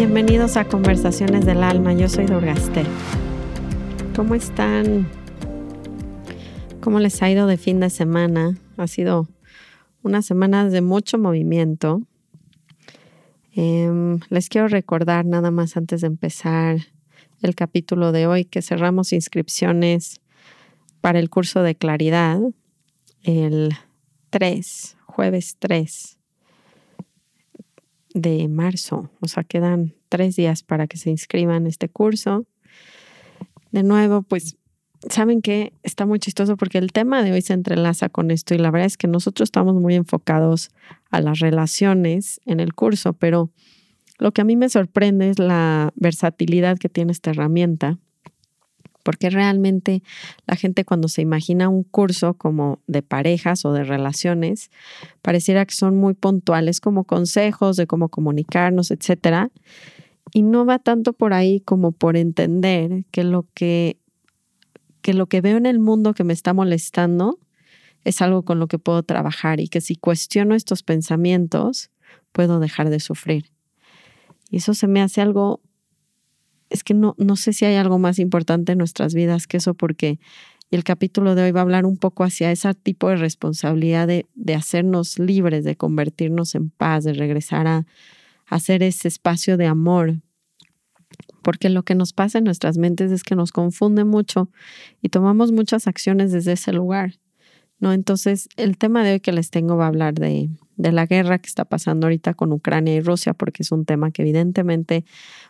Bienvenidos a Conversaciones del Alma. Yo soy Dorgaste. ¿Cómo están? ¿Cómo les ha ido de fin de semana? Ha sido una semana de mucho movimiento. Em, les quiero recordar nada más antes de empezar el capítulo de hoy que cerramos inscripciones para el curso de claridad el 3, jueves 3 de marzo. O sea, quedan tres días para que se inscriban este curso. De nuevo, pues saben que está muy chistoso porque el tema de hoy se entrelaza con esto y la verdad es que nosotros estamos muy enfocados a las relaciones en el curso, pero lo que a mí me sorprende es la versatilidad que tiene esta herramienta porque realmente la gente cuando se imagina un curso como de parejas o de relaciones, pareciera que son muy puntuales como consejos de cómo comunicarnos, etcétera, y no va tanto por ahí como por entender que lo que que lo que veo en el mundo que me está molestando es algo con lo que puedo trabajar y que si cuestiono estos pensamientos puedo dejar de sufrir. Y eso se me hace algo es que no, no sé si hay algo más importante en nuestras vidas que eso, porque el capítulo de hoy va a hablar un poco hacia ese tipo de responsabilidad de, hacernos libres, de convertirnos en paz, de regresar a hacer ese espacio de amor. Porque lo que nos pasa en nuestras mentes es que nos confunde mucho y tomamos muchas acciones desde ese lugar. ¿No? Entonces, el tema de hoy que les tengo va a hablar de, de la guerra que está pasando ahorita con Ucrania y Rusia, porque es un tema que evidentemente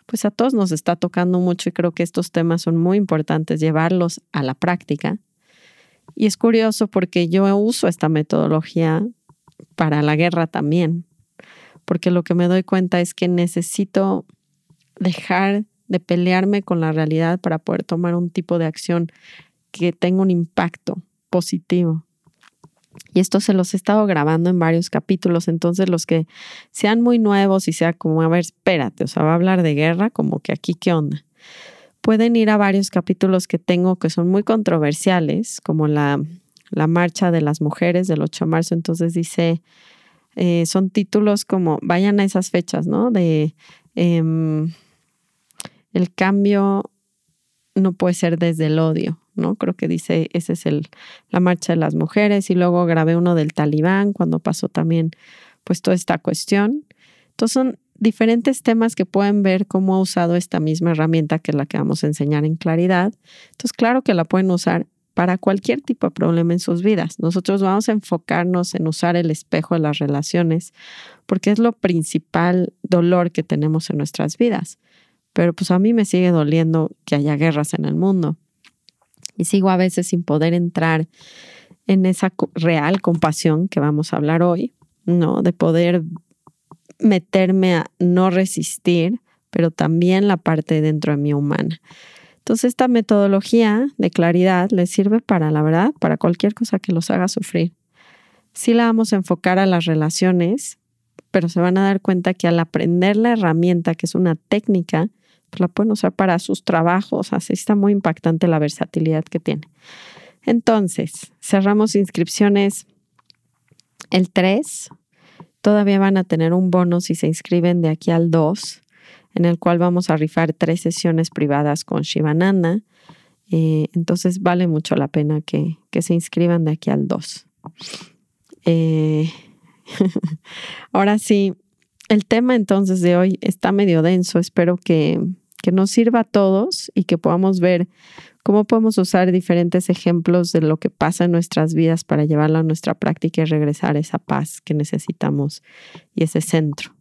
pues a todos nos está tocando mucho y creo que estos temas son muy importantes llevarlos a la práctica. Y es curioso porque yo uso esta metodología para la guerra también, porque lo que me doy cuenta es que necesito dejar de pelearme con la realidad para poder tomar un tipo de acción que tenga un impacto positivo. Y esto se los he estado grabando en varios capítulos, entonces los que sean muy nuevos y sea como, a ver, espérate, o sea, va a hablar de guerra, como que aquí qué onda. Pueden ir a varios capítulos que tengo que son muy controversiales, como la, la marcha de las mujeres del 8 de marzo, entonces dice, eh, son títulos como, vayan a esas fechas, ¿no? De eh, el cambio no puede ser desde el odio, ¿no? Creo que dice, ese es el, la marcha de las mujeres y luego grabé uno del talibán cuando pasó también pues toda esta cuestión. Entonces son diferentes temas que pueden ver cómo ha usado esta misma herramienta que es la que vamos a enseñar en claridad. Entonces claro que la pueden usar para cualquier tipo de problema en sus vidas. Nosotros vamos a enfocarnos en usar el espejo de las relaciones porque es lo principal dolor que tenemos en nuestras vidas. Pero pues a mí me sigue doliendo que haya guerras en el mundo y sigo a veces sin poder entrar en esa real compasión que vamos a hablar hoy, ¿no? De poder meterme a no resistir, pero también la parte dentro de mí humana. Entonces, esta metodología de claridad les sirve para, la verdad, para cualquier cosa que los haga sufrir. Sí la vamos a enfocar a las relaciones, pero se van a dar cuenta que al aprender la herramienta, que es una técnica, la pueden usar para sus trabajos. Así está muy impactante la versatilidad que tiene. Entonces, cerramos inscripciones el 3. Todavía van a tener un bono si se inscriben de aquí al 2, en el cual vamos a rifar tres sesiones privadas con Shivananda. Eh, entonces vale mucho la pena que, que, se inscriban de aquí al 2. Eh, ahora sí, el tema entonces de hoy está medio denso. Espero que, que nos sirva a todos y que podamos ver cómo podemos usar diferentes ejemplos de lo que pasa en nuestras vidas para llevarlo a nuestra práctica y regresar a esa paz que necesitamos y ese centro.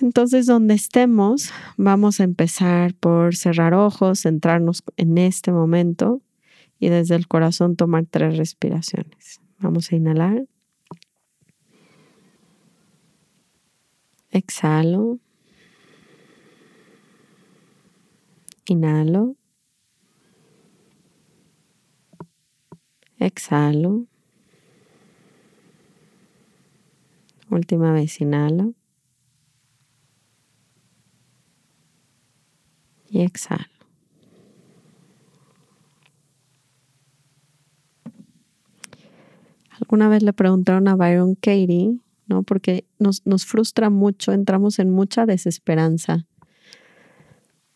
Entonces, donde estemos, vamos a empezar por cerrar ojos, centrarnos en este momento y desde el corazón tomar tres respiraciones. Vamos a inhalar. Exhalo. Inhalo. Exhalo. Última vez, inhalo. Y exhalo. Alguna vez le preguntaron a Byron Katie, ¿no? Porque nos, nos frustra mucho, entramos en mucha desesperanza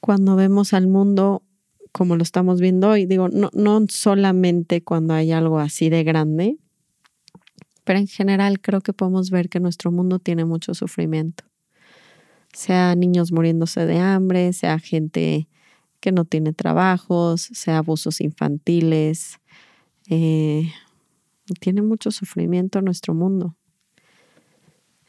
cuando vemos al mundo como lo estamos viendo hoy. Digo, no, solamente cuando hay algo así de grande, pero en general creo que podemos ver que nuestro mundo tiene mucho sufrimiento. Sea niños muriéndose de hambre, sea gente que no tiene trabajos, sea abusos infantiles. Eh, tiene mucho sufrimiento nuestro mundo.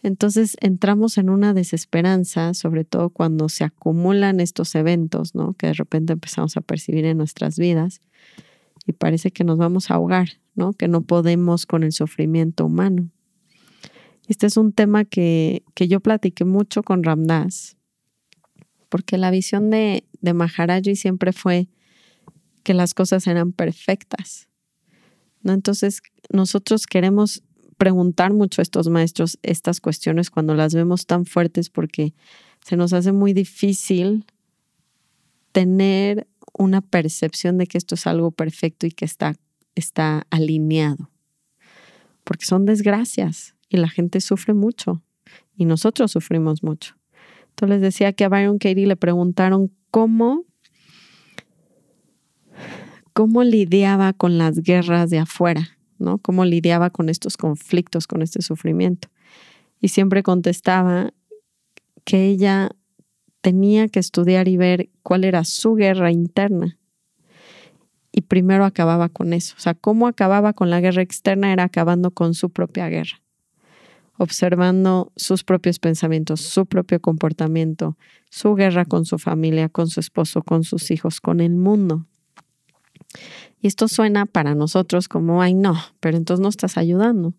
Entonces entramos en una desesperanza, sobre todo cuando se acumulan estos eventos, ¿no? Que de repente empezamos a percibir en nuestras vidas y parece que nos vamos a ahogar, ¿no? Que no podemos con el sufrimiento humano. Este es un tema que, que yo platiqué mucho con Ramdas, porque la visión de, de Maharaji siempre fue que las cosas eran perfectas. ¿no? Entonces, nosotros queremos preguntar mucho a estos maestros estas cuestiones cuando las vemos tan fuertes porque se nos hace muy difícil tener una percepción de que esto es algo perfecto y que está, está alineado. Porque son desgracias y la gente sufre mucho y nosotros sufrimos mucho. Entonces les decía que a Byron Katie le preguntaron cómo, cómo lidiaba con las guerras de afuera ¿no? Cómo lidiaba con estos conflictos, con este sufrimiento. Y siempre contestaba que ella tenía que estudiar y ver cuál era su guerra interna. Y primero acababa con eso. O sea, cómo acababa con la guerra externa era acabando con su propia guerra. Observando sus propios pensamientos, su propio comportamiento, su guerra con su familia, con su esposo, con sus hijos, con el mundo. Y esto suena para nosotros como, ay no, pero entonces no estás ayudando.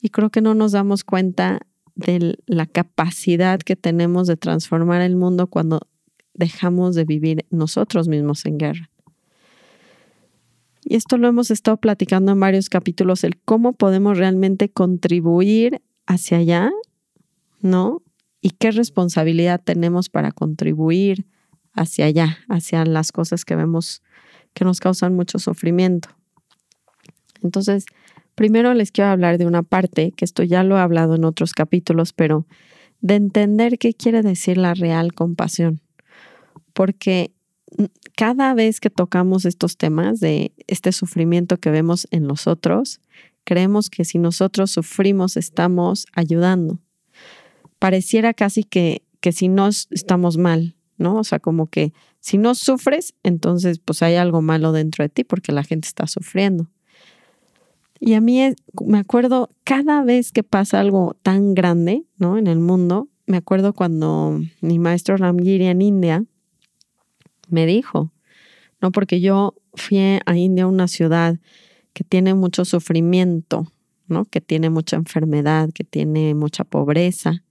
Y creo que no nos damos cuenta de la capacidad que tenemos de transformar el mundo cuando dejamos de vivir nosotros mismos en guerra. Y esto lo hemos estado platicando en varios capítulos, el cómo podemos realmente contribuir hacia allá, ¿no? Y qué responsabilidad tenemos para contribuir hacia allá, hacia las cosas que vemos que nos causan mucho sufrimiento. Entonces, primero les quiero hablar de una parte, que esto ya lo he hablado en otros capítulos, pero de entender qué quiere decir la real compasión. Porque cada vez que tocamos estos temas de este sufrimiento que vemos en los otros, creemos que si nosotros sufrimos estamos ayudando. Pareciera casi que, que si no estamos mal, ¿no? O sea, como que si no sufres, entonces pues hay algo malo dentro de ti porque la gente está sufriendo. Y a mí me acuerdo cada vez que pasa algo tan grande, ¿no? En el mundo, me acuerdo cuando mi maestro Ramgiri en India me dijo, ¿no? Porque yo fui a India, una ciudad que tiene mucho sufrimiento, ¿no? Que tiene mucha enfermedad, que tiene mucha pobreza.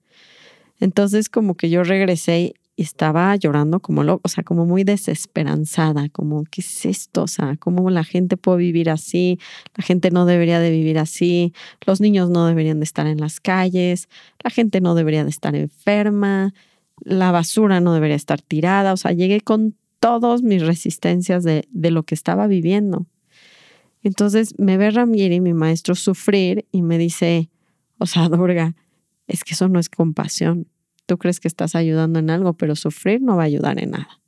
Entonces como que yo regresé y estaba llorando como loco, o sea, como muy desesperanzada, como, ¿qué es esto? O sea, ¿cómo la gente puede vivir así? La gente no debería de vivir así, los niños no deberían de estar en las calles, la gente no debería de estar enferma, la basura no debería estar tirada, o sea, llegué con todas mis resistencias de, de lo que estaba viviendo. Entonces me ve Ramieri, mi maestro, sufrir y me dice, o sea, Durga, es que eso no es compasión Tú crees que estás ayudando en algo, pero sufrir no va a ayudar en nada.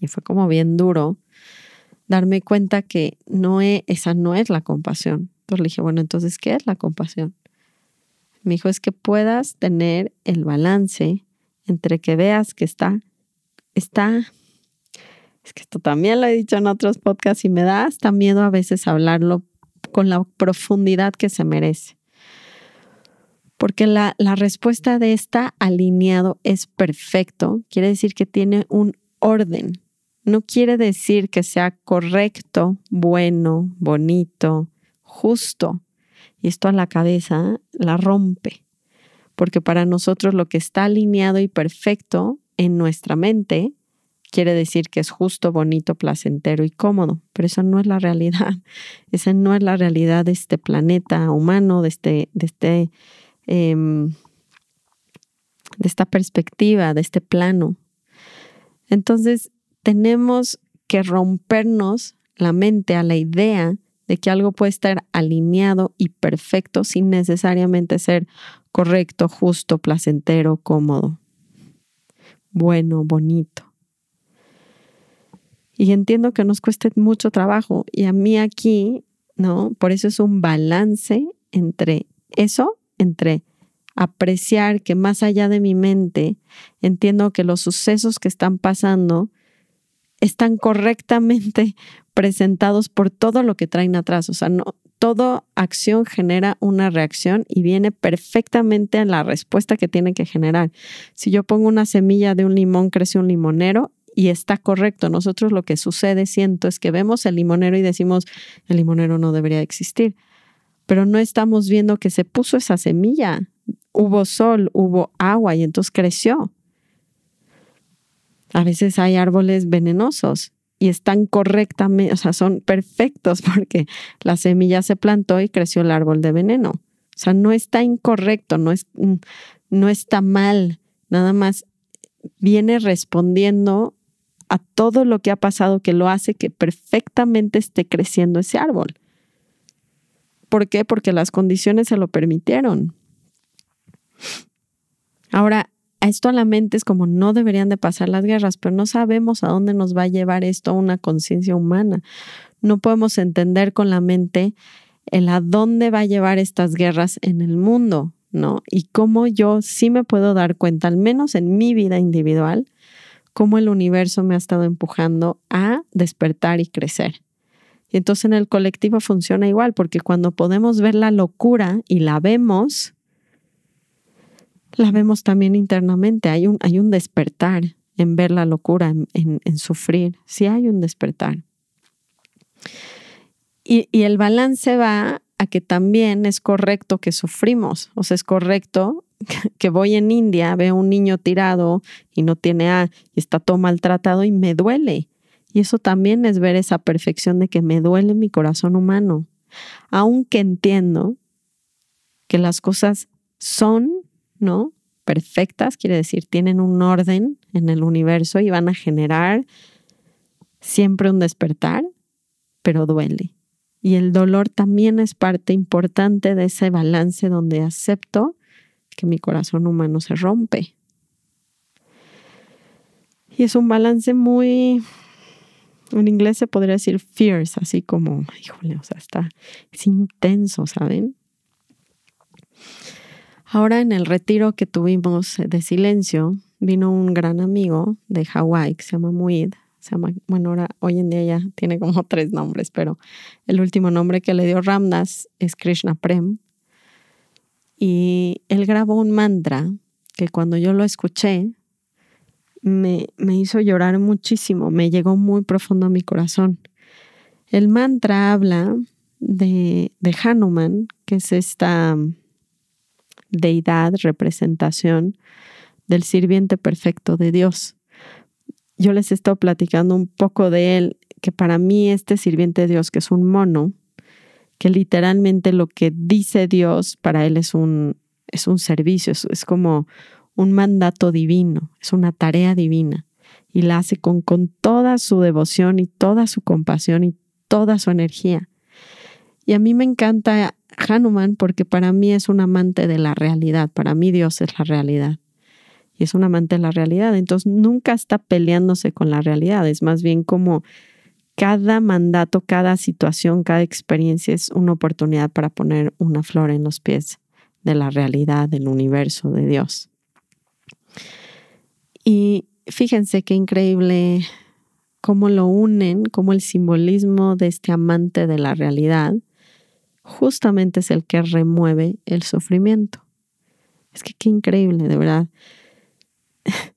Y fue como bien duro darme cuenta que no es, esa no es la compasión. Entonces le dije, bueno, entonces, ¿qué es la compasión? Me dijo, es que puedas tener el balance entre que veas que está, está, es que esto también lo he dicho en otros podcasts y me da hasta miedo a veces hablarlo con la profundidad que se merece porque la, respuesta de esta alineado es perfecto, quiere decir que tiene un orden. No quiere decir que sea correcto, bueno, bonito, justo. Y esto a la cabeza la rompe, porque para nosotros lo que está alineado y perfecto en nuestra mente quiere decir que es justo, bonito, placentero y cómodo, pero eso no es la realidad. Esa no es la realidad de este planeta humano, de este, de este Em, de esta perspectiva, de este plano. Entonces, tenemos que rompernos la mente a la idea de que algo puede estar alineado y perfecto sin necesariamente ser correcto, justo, placentero, cómodo, bueno, bonito. Y entiendo que nos cueste mucho trabajo y a mí aquí, ¿no? Por eso es un balance entre eso, entre apreciar que más allá de mi mente, entiendo que los sucesos que están pasando están correctamente presentados por todo lo que traen atrás. O sea, no, toda acción genera una reacción y viene perfectamente en la respuesta que tiene que generar. Si yo pongo una semilla de un limón, crece un limonero y está correcto. Nosotros lo que sucede, siento, es que vemos el limonero y decimos, el limonero no debería existir, pero no estamos viendo que se puso esa semilla. Hubo sol, hubo agua y entonces creció. A veces hay árboles venenosos y están correctamente, o sea, son perfectos porque la semilla se plantó y creció el árbol de veneno. O sea, no está incorrecto, no, es, no está mal, nada más viene respondiendo a todo lo que ha pasado que lo hace que perfectamente esté creciendo ese árbol. ¿Por qué? Porque las condiciones se lo permitieron. Ahora, esto a la mente es como no deberían de pasar las guerras, pero no sabemos a dónde nos va a llevar esto a una conciencia humana. No podemos entender con la mente el a dónde va a llevar estas guerras en el mundo, ¿no? Y cómo yo sí me puedo dar cuenta, al menos en mi vida individual, cómo el universo me ha estado empujando a despertar y crecer. Y entonces en el colectivo funciona igual, porque cuando podemos ver la locura y la vemos, la vemos también internamente. Hay un, hay un despertar en ver la locura, en, sufrir. Sí hay un despertar. Y, y, el balance va a que también es correcto que sufrimos. O sea, es correcto que voy en India, veo un niño tirado y no tiene A y está todo maltratado y me duele. Y eso también es ver esa perfección de que me duele mi corazón humano. Aunque entiendo que las cosas son ¿no? Perfectas, quiere decir, tienen un orden en el universo y van a generar siempre un despertar, pero duele. Y el dolor también es parte importante de ese balance donde acepto que mi corazón humano se rompe. Y es un balance muy, en inglés se podría decir fierce, así como, híjole, o sea, está, es intenso, ¿saben? Ahora en el retiro que tuvimos de silencio, vino un gran amigo de Hawái que se llama Muid. Se llama, bueno, ahora hoy en día ya tiene como tres nombres, pero el último nombre que le dio Ramdas es Krishna Prem. Y él grabó un mantra que cuando yo lo escuché me, me hizo llorar muchísimo, me llegó muy profundo a mi corazón. El mantra habla de, de Hanuman, que es esta deidad, representación del sirviente perfecto de Dios. Yo les he estado platicando un poco de él, que para mí este sirviente de Dios, que es un mono, que literalmente lo que dice Dios para él es un, es un servicio, es, es como un mandato divino, es una tarea divina y la hace con, con toda su devoción y toda su compasión y toda su energía. Y a mí me encanta Hanuman porque para mí es un amante de la realidad, para mí Dios es la realidad. Y es un amante de la realidad, entonces nunca está peleándose con la realidad, es más bien como cada mandato, cada situación, cada experiencia es una oportunidad para poner una flor en los pies de la realidad, del universo, de Dios. Y fíjense qué increíble cómo lo unen, cómo el simbolismo de este amante de la realidad justamente es el que remueve el sufrimiento. Es que qué increíble, de verdad.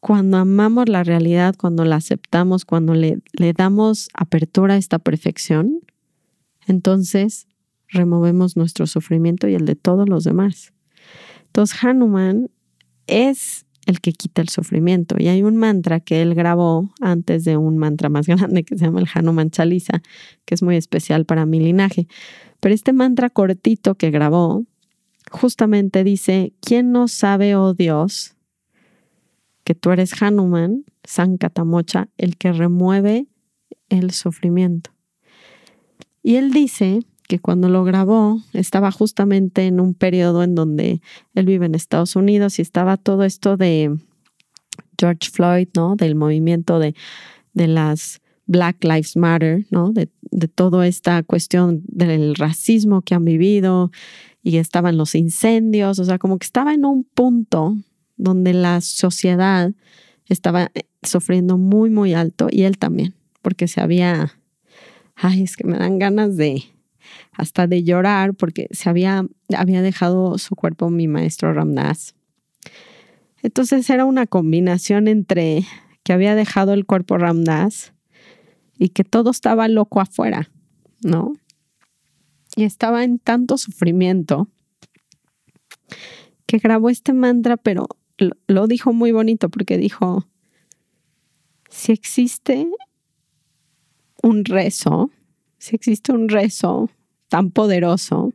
Cuando amamos la realidad, cuando la aceptamos, cuando le, le damos apertura a esta perfección, entonces removemos nuestro sufrimiento y el de todos los demás. Entonces Hanuman es el que quita el sufrimiento. Y hay un mantra que él grabó antes de un mantra más grande que se llama el Hanuman Chalisa, que es muy especial para mi linaje. Pero este mantra cortito que grabó justamente dice, ¿quién no sabe, oh Dios, que tú eres Hanuman, Sankatamocha, el que remueve el sufrimiento. Y él dice que cuando lo grabó estaba justamente en un periodo en donde él vive en Estados Unidos y estaba todo esto de George Floyd, ¿no? Del movimiento de, de las Black Lives Matter, ¿no? De, de toda esta cuestión del racismo que han vivido y estaban los incendios, o sea, como que estaba en un punto donde la sociedad estaba eh, sufriendo muy, muy alto y él también, porque se había, ay, es que me dan ganas de, hasta de llorar, porque se había, había dejado su cuerpo mi maestro Ramdas. Entonces era una combinación entre que había dejado el cuerpo Ramdas y que todo estaba loco afuera, ¿no? y estaba en tanto sufrimiento que grabó este mantra, pero lo, dijo muy bonito porque dijo, si existe un rezo, si existe un rezo tan poderoso,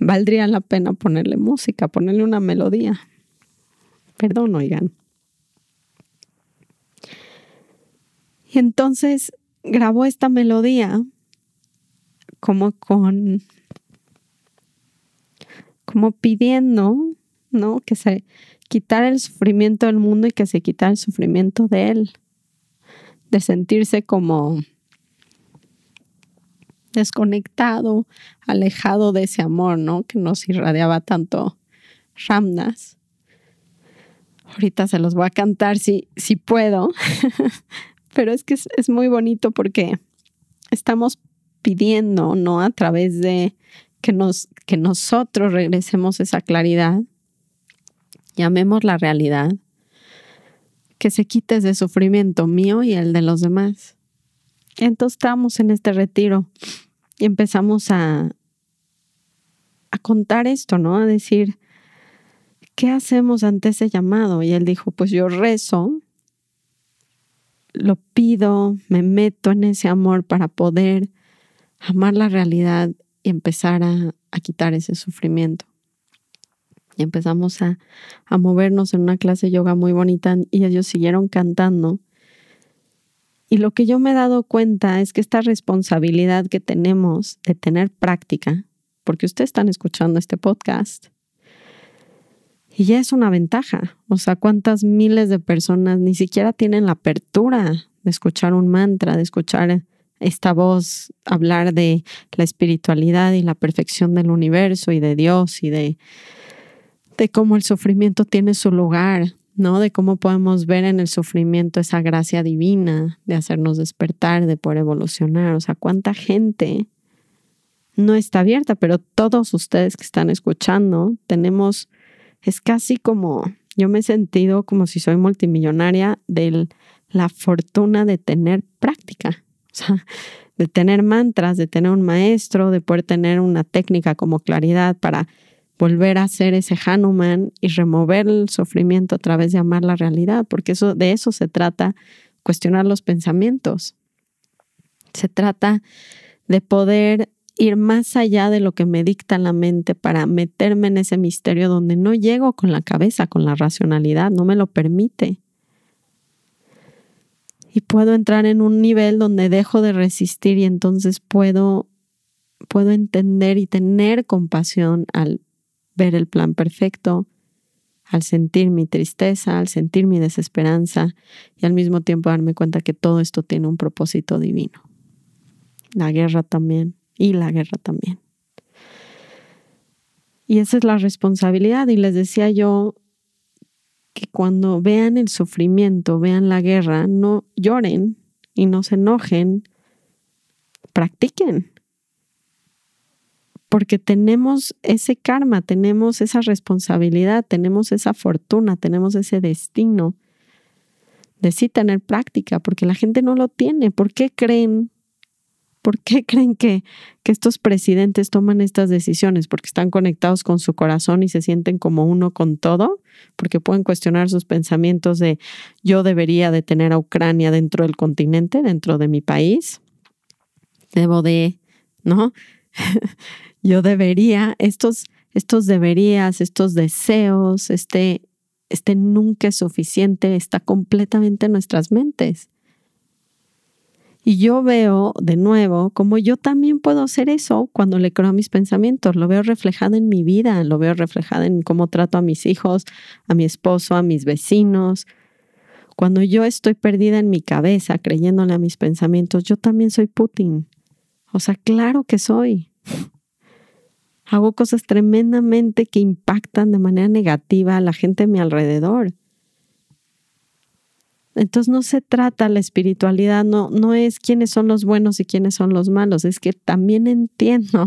valdría la pena ponerle música, ponerle una melodía. Perdón, oigan. Y entonces grabó esta melodía como con, como pidiendo, ¿no? Que se quitara el sufrimiento del mundo y que se quitara el sufrimiento de él, de sentirse como desconectado, alejado de ese amor, ¿no? Que nos irradiaba tanto Ramnas. Ahorita se los voy a cantar si, si puedo, pero es que es, es muy bonito porque estamos pidiendo, ¿no? A través de que, nos, que nosotros regresemos esa claridad, llamemos la realidad, que se quite ese sufrimiento mío y el de los demás. Entonces estamos en este retiro y empezamos a, a contar esto, ¿no? A decir, ¿qué hacemos ante ese llamado? Y él dijo, pues yo rezo, lo pido, me meto en ese amor para poder amar la realidad y empezar a, quitar ese sufrimiento. Y empezamos a, a movernos en una clase de yoga muy bonita y ellos siguieron cantando. Y lo que yo me he dado cuenta es que esta responsabilidad que tenemos de tener práctica, porque ustedes están escuchando este podcast, y ya es una ventaja. O sea, cuántas miles de personas ni siquiera tienen la apertura de escuchar un mantra, de escuchar esta voz hablar de la espiritualidad y la perfección del universo y de Dios y de, de cómo el sufrimiento tiene su lugar, ¿no? De cómo podemos ver en el sufrimiento esa gracia divina de hacernos despertar, de poder evolucionar. O sea, cuánta gente no está abierta, pero todos ustedes que están escuchando, tenemos, es casi como, yo me he sentido como si soy multimillonaria de la fortuna de tener práctica de tener mantras, de tener un maestro, de poder tener una técnica como claridad para volver a ser ese Hanuman y remover el sufrimiento a través de amar la realidad, porque eso, de eso se trata, cuestionar los pensamientos. Se trata de poder ir más allá de lo que me dicta la mente para meterme en ese misterio donde no llego con la cabeza, con la racionalidad, no me lo permite y puedo entrar en un nivel donde dejo de resistir y entonces puedo, puedo entender y tener compasión al ver el plan perfecto, al sentir mi tristeza, al sentir mi desesperanza y al mismo tiempo darme cuenta que todo esto tiene un propósito divino. La guerra también y la guerra también. Y esa es la responsabilidad. Y les decía yo, que cuando vean el sufrimiento, vean la guerra, no lloren y no se enojen, practiquen. Porque tenemos ese karma, tenemos esa responsabilidad, tenemos esa fortuna, tenemos ese destino de sí tener práctica, porque la gente no lo tiene. ¿Por qué creen ¿Por qué creen que, que, estos presidentes toman estas decisiones? Porque están conectados con su corazón y se sienten como uno con todo, porque pueden cuestionar sus pensamientos de yo debería de tener a Ucrania dentro del continente, dentro de mi país. Debo de, ¿no? yo debería, estos, estos deberías, estos deseos, este este nunca es suficiente está completamente en nuestras mentes. Y yo veo de nuevo como yo también puedo hacer eso cuando le creo a mis pensamientos. Lo veo reflejado en mi vida, lo veo reflejado en cómo trato a mis hijos, a mi esposo, a mis vecinos. Cuando yo estoy perdida en mi cabeza creyéndole a mis pensamientos, yo también soy Putin. O sea, claro que soy. Hago cosas tremendamente que impactan de manera negativa a la gente a mi alrededor. Entonces no se trata la espiritualidad, no, no es quiénes son los buenos y quiénes son los malos, es que también entiendo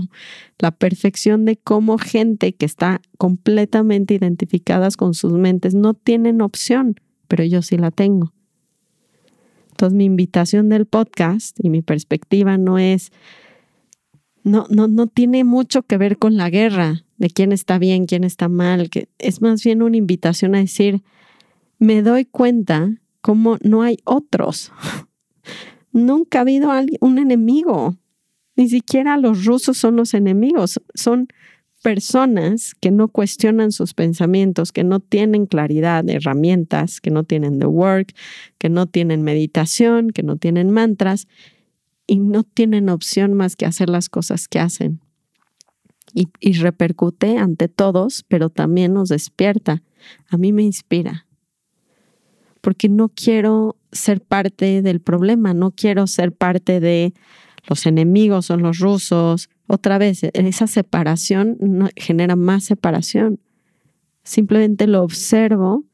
la perfección de cómo gente que está completamente identificadas con sus mentes no tienen opción, pero yo sí la tengo. Entonces mi invitación del podcast y mi perspectiva no es, no, no, no tiene mucho que ver con la guerra, de quién está bien, quién está mal, que es más bien una invitación a decir, me doy cuenta como no hay otros. Nunca ha habido un enemigo. Ni siquiera los rusos son los enemigos. Son personas que no cuestionan sus pensamientos, que no tienen claridad, herramientas, que no tienen the work, que no tienen meditación, que no tienen mantras y no tienen opción más que hacer las cosas que hacen. Y, repercute ante todos, pero también nos despierta. A mí me inspira porque no quiero ser parte del problema, no quiero ser parte de los enemigos o los rusos. Otra vez, esa separación genera más separación. Simplemente lo observo,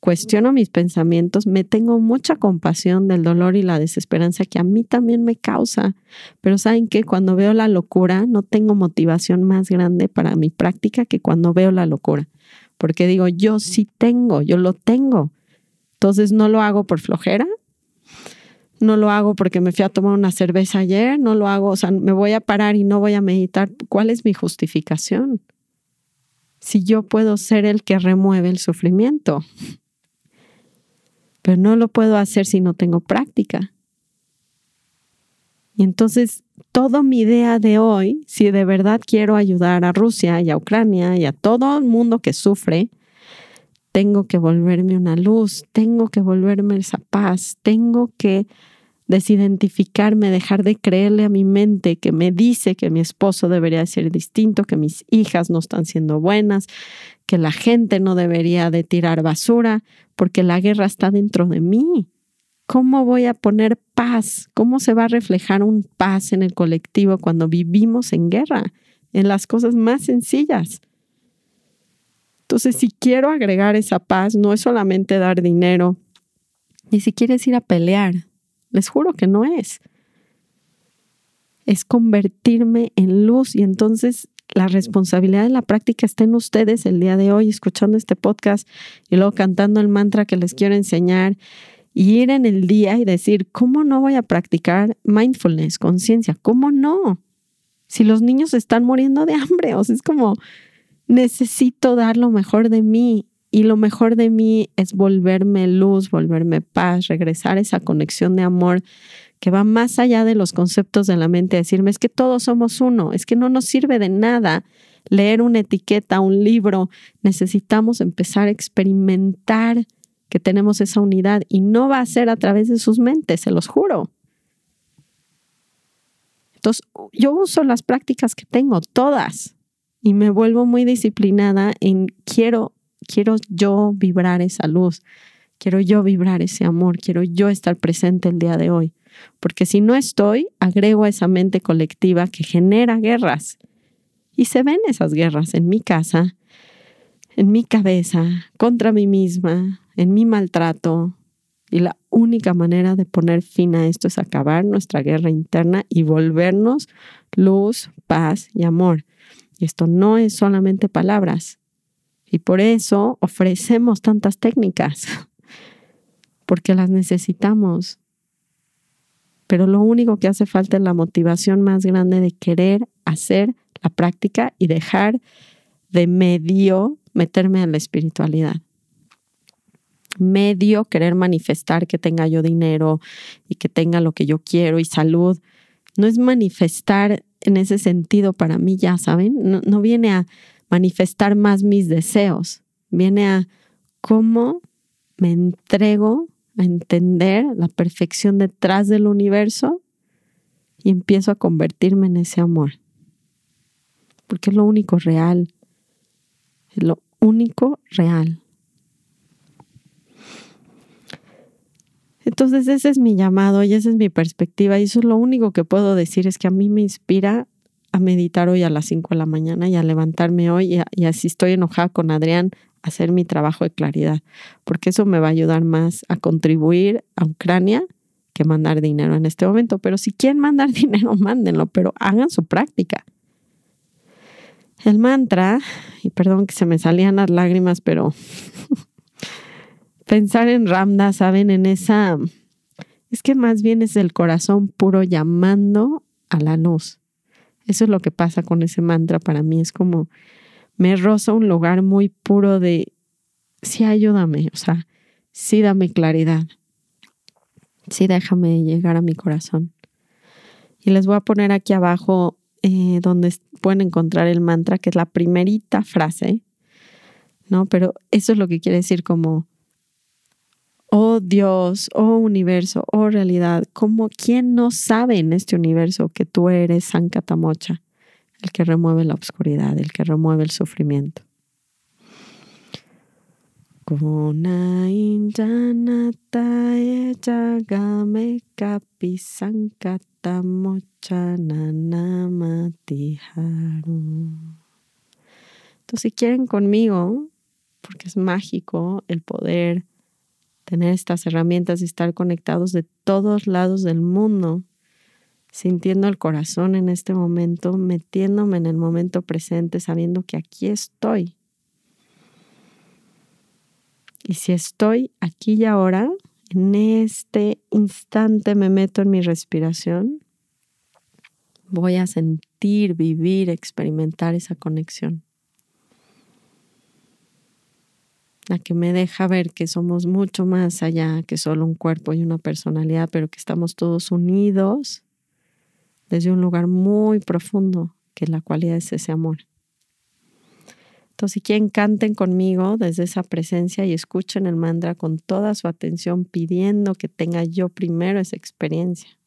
cuestiono mis pensamientos, me tengo mucha compasión del dolor y la desesperanza que a mí también me causa. Pero saben que cuando veo la locura, no tengo motivación más grande para mi práctica que cuando veo la locura. Porque digo, yo sí tengo, yo lo tengo. Entonces no lo hago por flojera, no lo hago porque me fui a tomar una cerveza ayer, no lo hago, o sea, me voy a parar y no voy a meditar. ¿Cuál es mi justificación? Si yo puedo ser el que remueve el sufrimiento, pero no lo puedo hacer si no tengo práctica. Y entonces, toda mi idea de hoy, si de verdad quiero ayudar a Rusia y a Ucrania y a todo el mundo que sufre, tengo que volverme una luz, tengo que volverme esa paz, tengo que desidentificarme, dejar de creerle a mi mente que me dice que mi esposo debería ser distinto, que mis hijas no están siendo buenas, que la gente no debería de tirar basura, porque la guerra está dentro de mí. ¿Cómo voy a poner paz? ¿Cómo se va a reflejar un paz en el colectivo cuando vivimos en guerra? En las cosas más sencillas. Entonces, si quiero agregar esa paz, no es solamente dar dinero, ni siquiera es ir a pelear. Les juro que no es. Es convertirme en luz y entonces la responsabilidad de la práctica está en ustedes el día de hoy, escuchando este podcast y luego cantando el mantra que les quiero enseñar y ir en el día y decir, ¿cómo no voy a practicar mindfulness, conciencia? ¿Cómo no? Si los niños están muriendo de hambre, o sea, es como, necesito dar lo mejor de mí y lo mejor de mí es volverme luz, volverme paz, regresar esa conexión de amor que va más allá de los conceptos de la mente, decirme es que todos somos uno, es que no nos sirve de nada leer una etiqueta, un libro, necesitamos empezar a experimentar que tenemos esa unidad y no va a ser a través de sus mentes, se los juro. Entonces, yo uso las prácticas que tengo, todas, y me vuelvo muy disciplinada en quiero, quiero yo vibrar esa luz, quiero yo vibrar ese amor, quiero yo estar presente el día de hoy. Porque si no estoy, agrego a esa mente colectiva que genera guerras. Y se ven esas guerras en mi casa, en mi cabeza, contra mí misma, en mi maltrato. Y la única manera de poner fin a esto es acabar nuestra guerra interna y volvernos luz, paz y amor. Y esto no es solamente palabras. Y por eso ofrecemos tantas técnicas, porque las necesitamos. Pero lo único que hace falta es la motivación más grande de querer hacer la práctica y dejar de medio meterme en la espiritualidad. Medio querer manifestar que tenga yo dinero y que tenga lo que yo quiero y salud. No es manifestar en ese sentido para mí ya, ¿saben? No, viene a manifestar más mis deseos, viene a cómo me entrego a entender la perfección detrás del universo y empiezo a convertirme en ese amor. Porque es lo único real. Es lo único real. Entonces ese es mi llamado y esa es mi perspectiva y eso es lo único que puedo decir es que a mí me inspira a meditar hoy a las 5 de la mañana y a levantarme hoy y, así estoy enojada con Adrián hacer mi trabajo de claridad, porque eso me va a ayudar más a contribuir a Ucrania que mandar dinero en este momento. Pero si quieren mandar dinero, mándenlo, pero hagan su práctica. El mantra, y perdón que se me salían las lágrimas, pero pensar en Ramda, ¿saben? En esa, es que más bien es el corazón puro llamando a la luz. Eso es lo que pasa con ese mantra para mí. Es como, me roza un lugar muy puro de, sí, ayúdame, o sea, sí, dame claridad. Sí, déjame llegar a mi corazón. Y les voy a poner aquí abajo eh, donde pueden encontrar el mantra, que es la primerita frase, ¿no? Pero eso es lo que quiere decir como, oh Dios, oh universo, oh realidad, como quien no sabe en este universo que tú eres Sankatamocha, el que remueve la oscuridad, el que remueve el sufrimiento. entonces, si quieren conmigo, porque es mágico el poder tener estas herramientas y estar conectados de todos lados del mundo, sintiendo el corazón en este momento, metiéndome en el momento presente, sabiendo que aquí estoy. Y si estoy aquí y ahora, en este instante me meto en mi respiración, voy a sentir, vivir, experimentar esa conexión. La que me deja ver que somos mucho más allá que solo un cuerpo y una personalidad, pero que estamos todos unidos desde un lugar muy profundo, que la cualidad es ese amor. Entonces, si quieren, canten conmigo desde esa presencia y escuchen el mantra con toda su atención, pidiendo que tenga yo primero esa experiencia.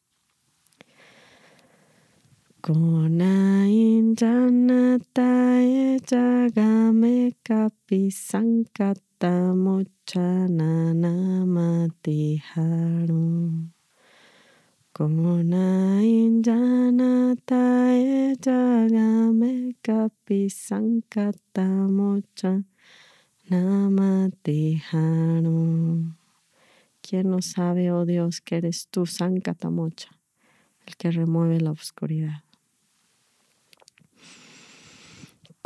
Konain janataye jagame kapi sankata mochana namati harum. Konain janataye jagame kapi sankata mocha namati harum. ¿Quién no sabe, oh Dios, que eres tú, Sankata Mocha, el que remueve la oscuridad?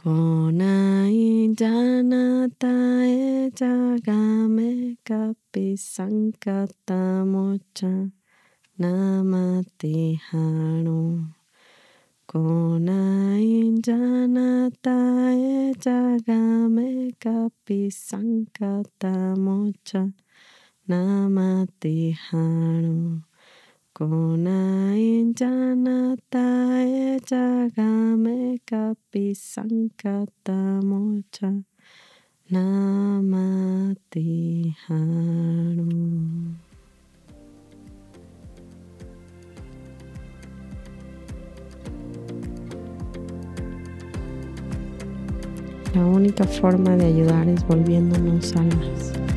こないだあなたへじゃがめかぴさんかたもちゃなまてはろこないだあなたへじゃがめかぴさんかたもちゃなまてはろ Konai janataye jagame kapi sankata mocha namati hanu. La única forma de ayudar es volviéndonos almas.